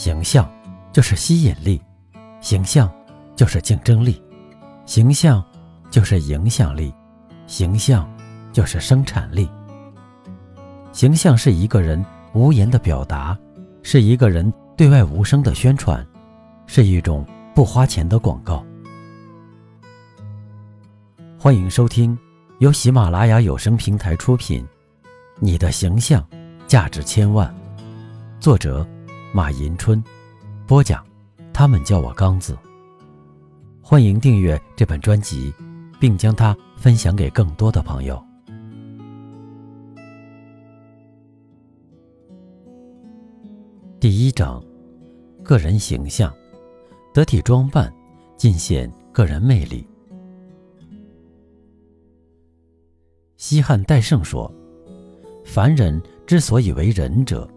形象就是吸引力，形象就是竞争力，形象就是影响力，形象就是生产力。形象是一个人无言的表达，是一个人对外无声的宣传，是一种不花钱的广告。欢迎收听由喜马拉雅有声平台出品，《你的形象价值千万》，作者。马迎春，播讲。他们叫我刚子。欢迎订阅这本专辑，并将它分享给更多的朋友。第一章：个人形象，得体装扮，尽显个人魅力。西汉戴胜说：“凡人之所以为人者，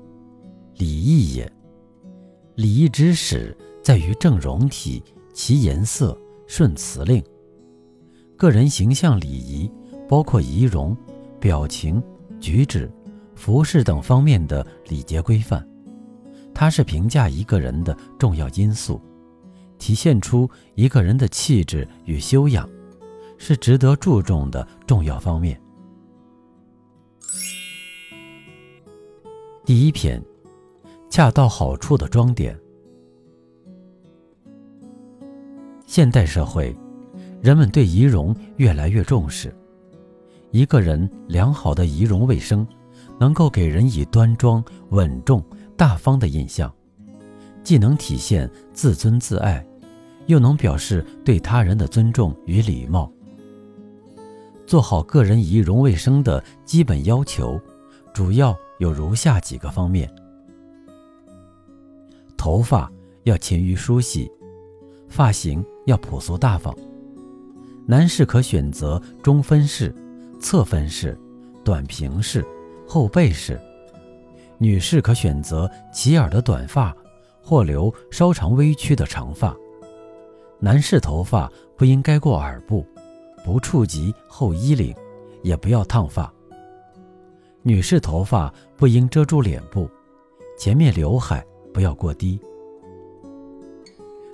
礼义也。”礼仪之始在于正容体，其颜色顺辞令。个人形象礼仪包括仪容、表情、举止、服饰等方面的礼节规范，它是评价一个人的重要因素，体现出一个人的气质与修养，是值得注重的重要方面。第一篇。恰到好处的装点。现代社会，人们对仪容越来越重视。一个人良好的仪容卫生，能够给人以端庄、稳重、大方的印象，既能体现自尊自爱，又能表示对他人的尊重与礼貌。做好个人仪容卫生的基本要求，主要有如下几个方面。头发要勤于梳洗，发型要朴素大方。男士可选择中分式、侧分式、短平式、后背式；女士可选择齐耳的短发，或留稍长微曲的长发。男士头发不应该过耳部，不触及后衣领，也不要烫发。女士头发不应遮住脸部，前面刘海。不要过低，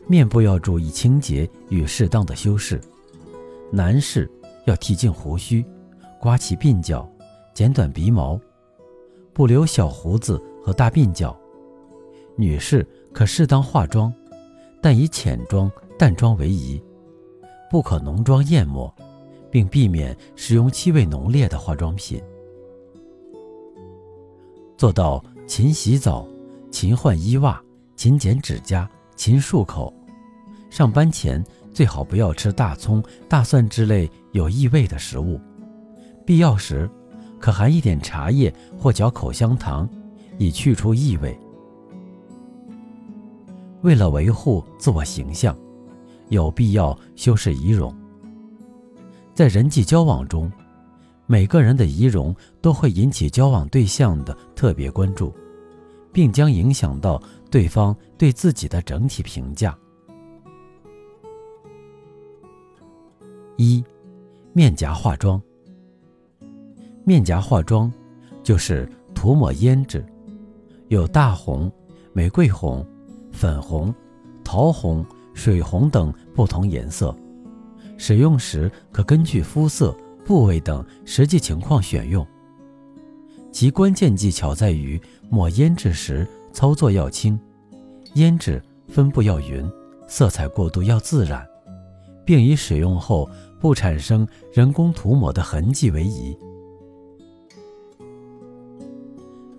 面部要注意清洁与适当的修饰。男士要剃净胡须，刮起鬓角，剪短鼻毛，不留小胡子和大鬓角。女士可适当化妆，但以浅妆、淡妆为宜，不可浓妆艳抹，并避免使用气味浓烈的化妆品。做到勤洗澡。勤换衣袜，勤剪指甲，勤漱口。上班前最好不要吃大葱、大蒜之类有异味的食物。必要时，可含一点茶叶或嚼口香糖，以去除异味。为了维护自我形象，有必要修饰仪容。在人际交往中，每个人的仪容都会引起交往对象的特别关注。并将影响到对方对自己的整体评价。一，面颊化妆。面颊化妆就是涂抹胭脂，有大红、玫瑰红、粉红、桃红、水红等不同颜色。使用时可根据肤色、部位等实际情况选用。其关键技巧在于抹胭脂时操作要轻，胭脂分布要匀，色彩过渡要自然，并以使用后不产生人工涂抹的痕迹为宜。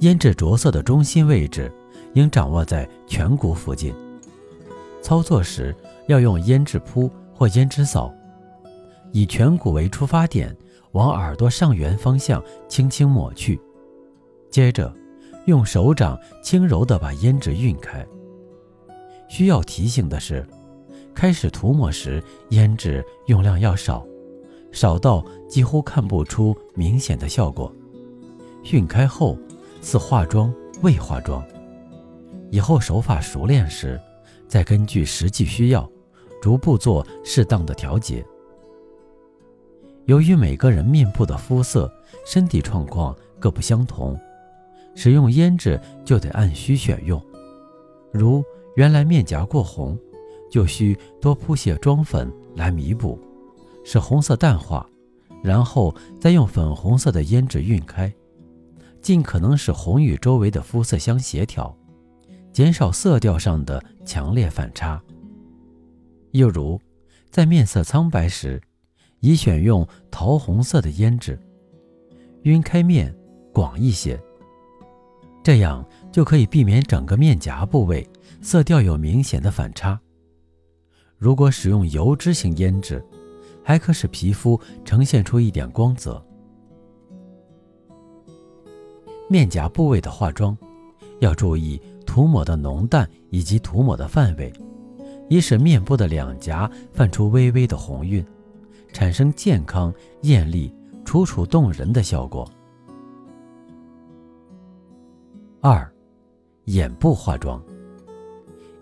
胭脂着色的中心位置应掌握在颧骨附近，操作时要用胭脂扑或胭脂扫，以颧骨为出发点，往耳朵上缘方向轻轻抹去。接着，用手掌轻柔地把胭脂晕开。需要提醒的是，开始涂抹时胭脂用量要少，少到几乎看不出明显的效果。晕开后，似化妆未化妆。以后手法熟练时，再根据实际需要，逐步做适当的调节。由于每个人面部的肤色、身体状况各不相同。使用胭脂就得按需选用，如原来面颊过红，就需多铺些妆粉来弥补，使红色淡化，然后再用粉红色的胭脂晕开，尽可能使红与周围的肤色相协调，减少色调上的强烈反差。又如，在面色苍白时，宜选用桃红色的胭脂，晕开面广一些。这样就可以避免整个面颊部位色调有明显的反差。如果使用油脂型胭脂，还可使皮肤呈现出一点光泽。面颊部位的化妆，要注意涂抹的浓淡以及涂抹的范围，以使面部的两颊泛出微微的红晕，产生健康、艳丽、楚楚动人的效果。二，眼部化妆。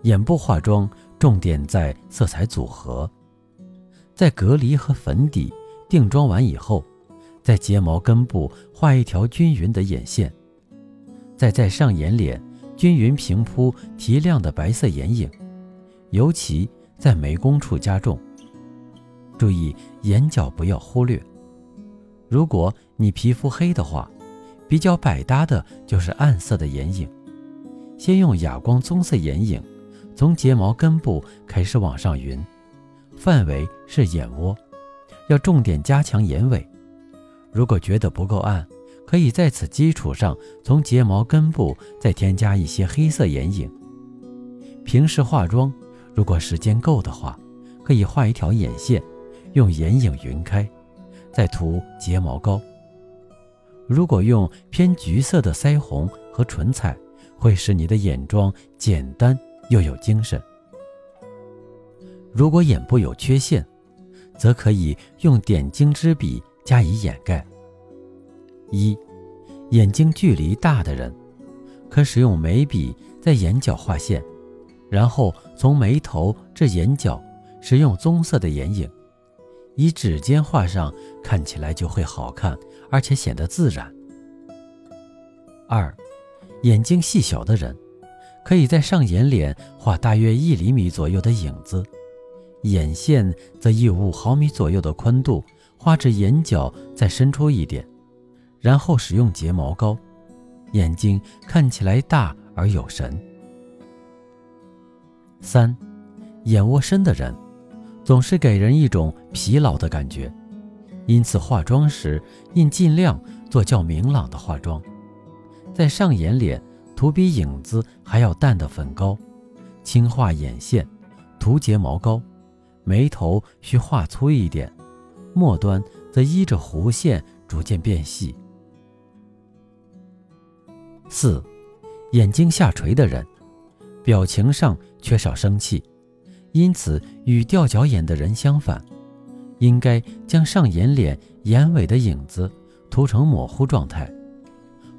眼部化妆重点在色彩组合，在隔离和粉底定妆完以后，在睫毛根部画一条均匀的眼线，再在上眼脸均匀平铺提亮的白色眼影，尤其在眉弓处加重。注意眼角不要忽略。如果你皮肤黑的话，比较百搭的就是暗色的眼影，先用哑光棕色眼影，从睫毛根部开始往上匀，范围是眼窝，要重点加强眼尾。如果觉得不够暗，可以在此基础上从睫毛根部再添加一些黑色眼影。平时化妆，如果时间够的话，可以画一条眼线，用眼影匀开，再涂睫毛膏。如果用偏橘色的腮红和唇彩，会使你的眼妆简单又有精神。如果眼部有缺陷，则可以用点睛之笔加以掩盖。一，眼睛距离大的人，可使用眉笔在眼角画线，然后从眉头至眼角使用棕色的眼影，以指尖画上，看起来就会好看。而且显得自然。二，眼睛细小的人，可以在上眼脸画大约一厘米左右的影子，眼线则以五毫米左右的宽度画至眼角，再伸出一点，然后使用睫毛膏，眼睛看起来大而有神。三，眼窝深的人，总是给人一种疲劳的感觉。因此，化妆时应尽量做较明朗的化妆，在上眼脸涂比影子还要淡的粉膏，轻画眼线，涂睫毛膏，眉头需画粗一点，末端则依着弧线逐渐变细。四，眼睛下垂的人，表情上缺少生气，因此与吊脚眼的人相反。应该将上眼脸眼尾的影子涂成模糊状态，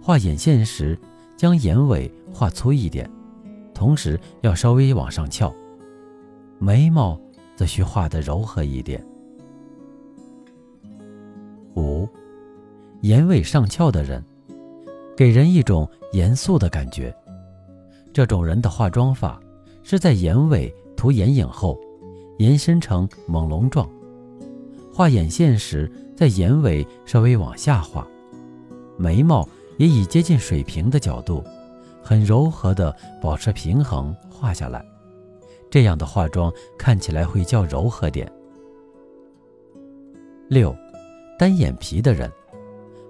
画眼线时将眼尾画粗一点，同时要稍微往上翘，眉毛则需画得柔和一点。五，眼尾上翘的人，给人一种严肃的感觉。这种人的化妆法是在眼尾涂眼影后，延伸成朦胧状。画眼线时，在眼尾稍微往下画，眉毛也以接近水平的角度，很柔和的保持平衡画下来。这样的化妆看起来会较柔和点。六，单眼皮的人，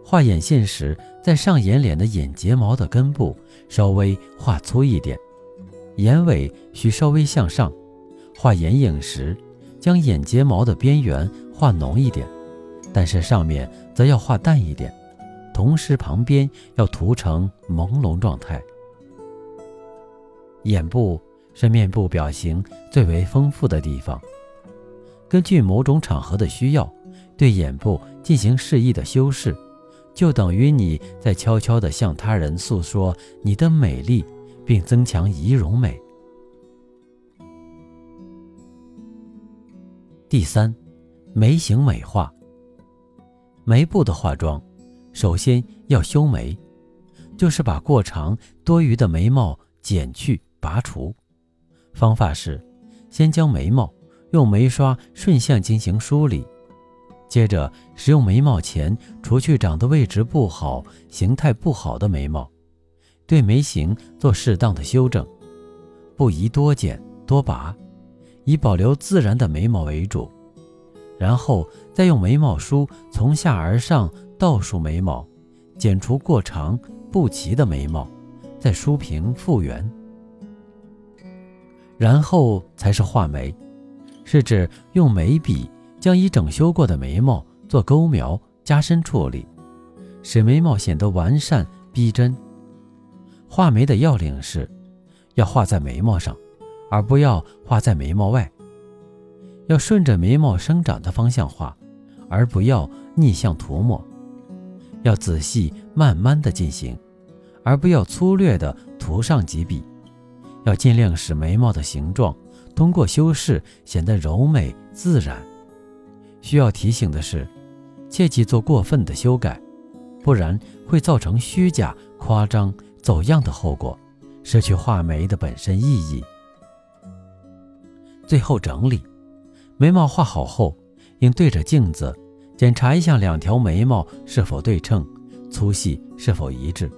画眼线时，在上眼脸的眼睫毛的根部稍微画粗一点，眼尾需稍微向上。画眼影时，将眼睫毛的边缘。画浓一点，但是上面则要画淡一点，同时旁边要涂成朦胧状态。眼部是面部表情最为丰富的地方，根据某种场合的需要，对眼部进行适宜的修饰，就等于你在悄悄地向他人诉说你的美丽，并增强仪容美。第三。眉形美化，眉部的化妆，首先要修眉，就是把过长多余的眉毛剪去拔除。方法是：先将眉毛用眉刷顺向进行梳理，接着使用眉毛钳除去长的位置不好、形态不好的眉毛，对眉形做适当的修正，不宜多剪多拔，以保留自然的眉毛为主。然后再用眉毛梳从下而上倒竖眉毛，剪除过长不齐的眉毛，再梳平复原。然后才是画眉，是指用眉笔将已整修过的眉毛做勾描加深处理，使眉毛显得完善逼真。画眉的要领是，要画在眉毛上，而不要画在眉毛外。要顺着眉毛生长的方向画，而不要逆向涂抹。要仔细慢慢的进行，而不要粗略的涂上几笔。要尽量使眉毛的形状通过修饰显得柔美自然。需要提醒的是，切忌做过分的修改，不然会造成虚假、夸张、走样的后果，失去画眉的本身意义。最后整理，眉毛画好后，应对着镜子检查一下两条眉毛是否对称，粗细是否一致。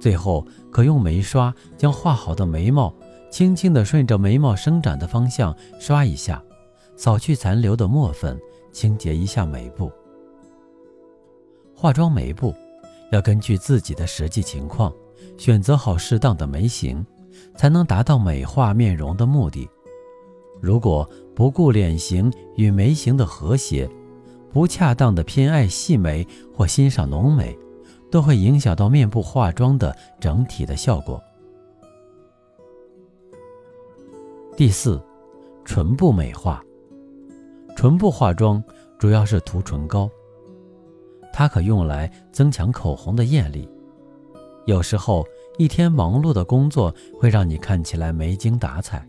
最后，可用眉刷将画好的眉毛轻轻地顺着眉毛生长的方向刷一下，扫去残留的墨粉，清洁一下眉部。化妆眉部要根据自己的实际情况，选择好适当的眉形，才能达到美化面容的目的。如果不顾脸型与眉形的和谐，不恰当的偏爱细眉或欣赏浓眉。都会影响到面部化妆的整体的效果。第四，唇部美化。唇部化妆主要是涂唇膏，它可用来增强口红的艳丽。有时候一天忙碌的工作会让你看起来没精打采，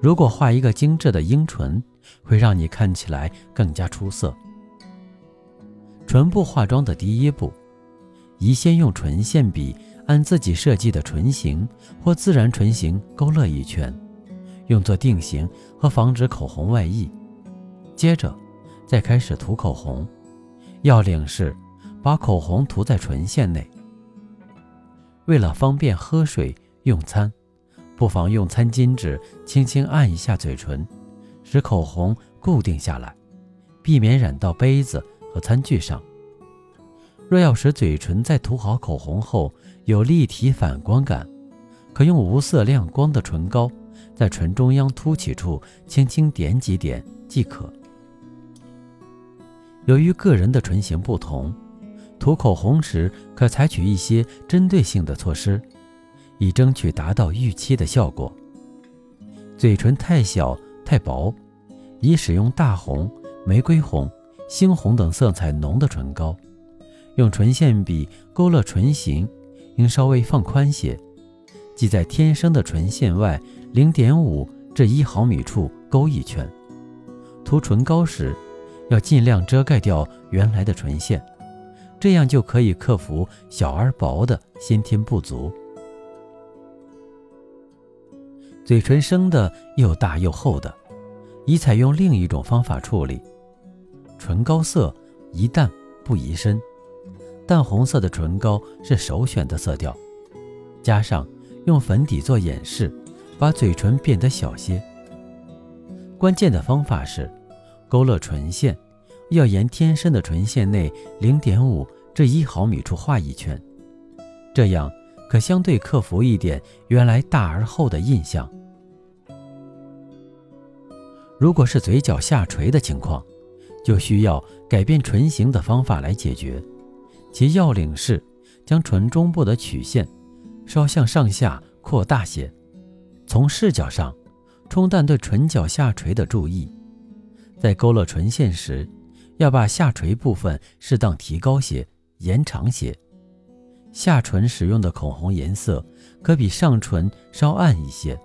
如果画一个精致的樱唇，会让你看起来更加出色。唇部化妆的第一步。宜先用唇线笔按自己设计的唇形或自然唇形勾勒一圈，用作定型和防止口红外溢。接着，再开始涂口红。要领是，把口红涂在唇线内。为了方便喝水用餐，不妨用餐巾纸轻轻按一下嘴唇，使口红固定下来，避免染到杯子和餐具上。若要使嘴唇在涂好口红后有立体反光感，可用无色亮光的唇膏在唇中央凸起处轻轻点几点即可。由于个人的唇形不同，涂口红时可采取一些针对性的措施，以争取达到预期的效果。嘴唇太小太薄，宜使用大红、玫瑰红、猩红等色彩浓的唇膏。用唇线笔勾勒唇形，应稍微放宽些，即在天生的唇线外零点五至一毫米处勾一圈。涂唇膏时，要尽量遮盖掉原来的唇线，这样就可以克服小而薄的先天不足。嘴唇生的又大又厚的，宜采用另一种方法处理。唇膏色宜淡不宜深。淡红色的唇膏是首选的色调，加上用粉底做掩饰，把嘴唇变得小些。关键的方法是，勾勒唇线要沿天生的唇线内零点五至一毫米处画一圈，这样可相对克服一点原来大而厚的印象。如果是嘴角下垂的情况，就需要改变唇形的方法来解决。其要领是将唇中部的曲线稍向上下扩大些，从视角上冲淡对唇角下垂的注意。在勾勒唇线时，要把下垂部分适当提高些、延长些。下唇使用的口红颜色可比上唇稍暗一些。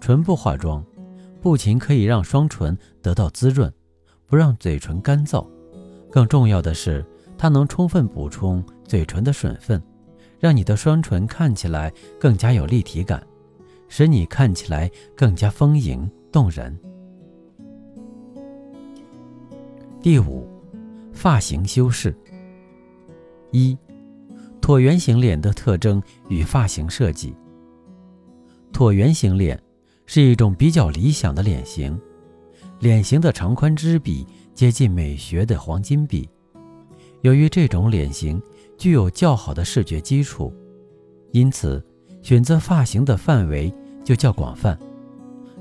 唇部化妆不仅可以让双唇得到滋润，不让嘴唇干燥，更重要的是。它能充分补充嘴唇的水分，让你的双唇看起来更加有立体感，使你看起来更加丰盈动人。第五，发型修饰。一，椭圆形脸的特征与发型设计。椭圆形脸是一种比较理想的脸型，脸型的长宽之比接近美学的黄金比。由于这种脸型具有较好的视觉基础，因此选择发型的范围就较广泛，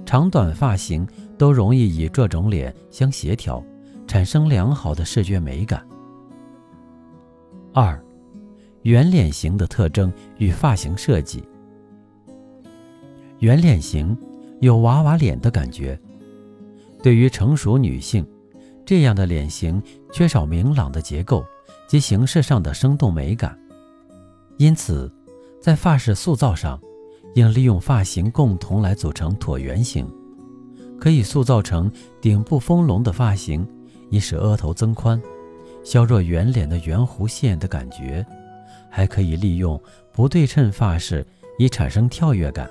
长短发型都容易与这种脸相协调，产生良好的视觉美感。二，圆脸型的特征与发型设计。圆脸型有娃娃脸的感觉，对于成熟女性，这样的脸型缺少明朗的结构及形式上的生动美感，因此，在发饰塑造上，应利用发型共同来组成椭圆形，可以塑造成顶部丰隆的发型，以使额头增宽，削弱圆脸的圆弧线的感觉，还可以利用不对称发饰以产生跳跃感。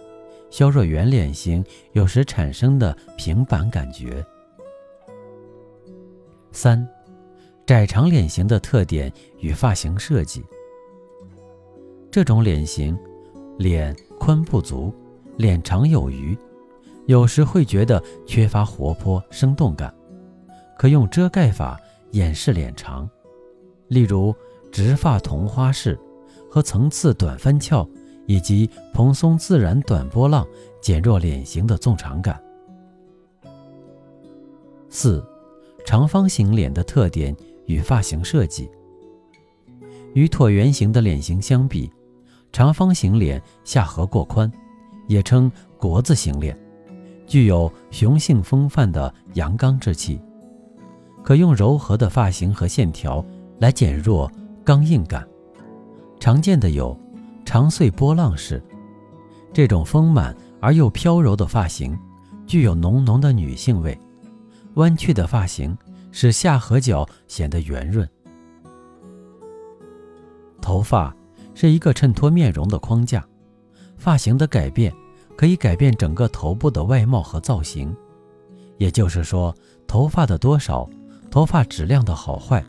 削弱圆脸型有时产生的平板感觉。三，窄长脸型的特点与发型设计。这种脸型，脸宽不足，脸长有余，有时会觉得缺乏活泼生动感，可用遮盖法掩饰脸长，例如直发同花式和层次短翻翘。以及蓬松自然短波浪，减弱脸型的纵长感。四，长方形脸的特点与发型设计。与椭圆形的脸型相比，长方形脸下颌过宽，也称国字形脸，具有雄性风范的阳刚之气，可用柔和的发型和线条来减弱刚硬感。常见的有。长穗波浪式，这种丰满而又飘柔的发型，具有浓浓的女性味。弯曲的发型使下颌角显得圆润。头发是一个衬托面容的框架，发型的改变可以改变整个头部的外貌和造型。也就是说，头发的多少、头发质量的好坏、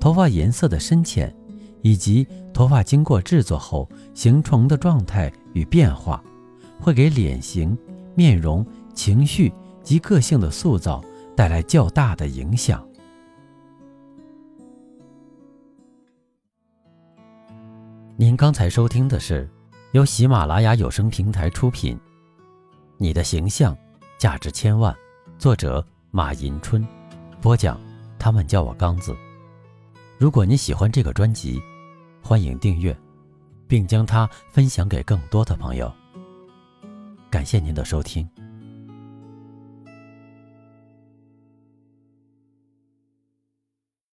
头发颜色的深浅。以及头发经过制作后形成的状态与变化，会给脸型、面容、情绪及个性的塑造带来较大的影响。您刚才收听的是由喜马拉雅有声平台出品，《你的形象价值千万》，作者马迎春，播讲他们叫我刚子。如果你喜欢这个专辑，欢迎订阅，并将它分享给更多的朋友。感谢您的收听。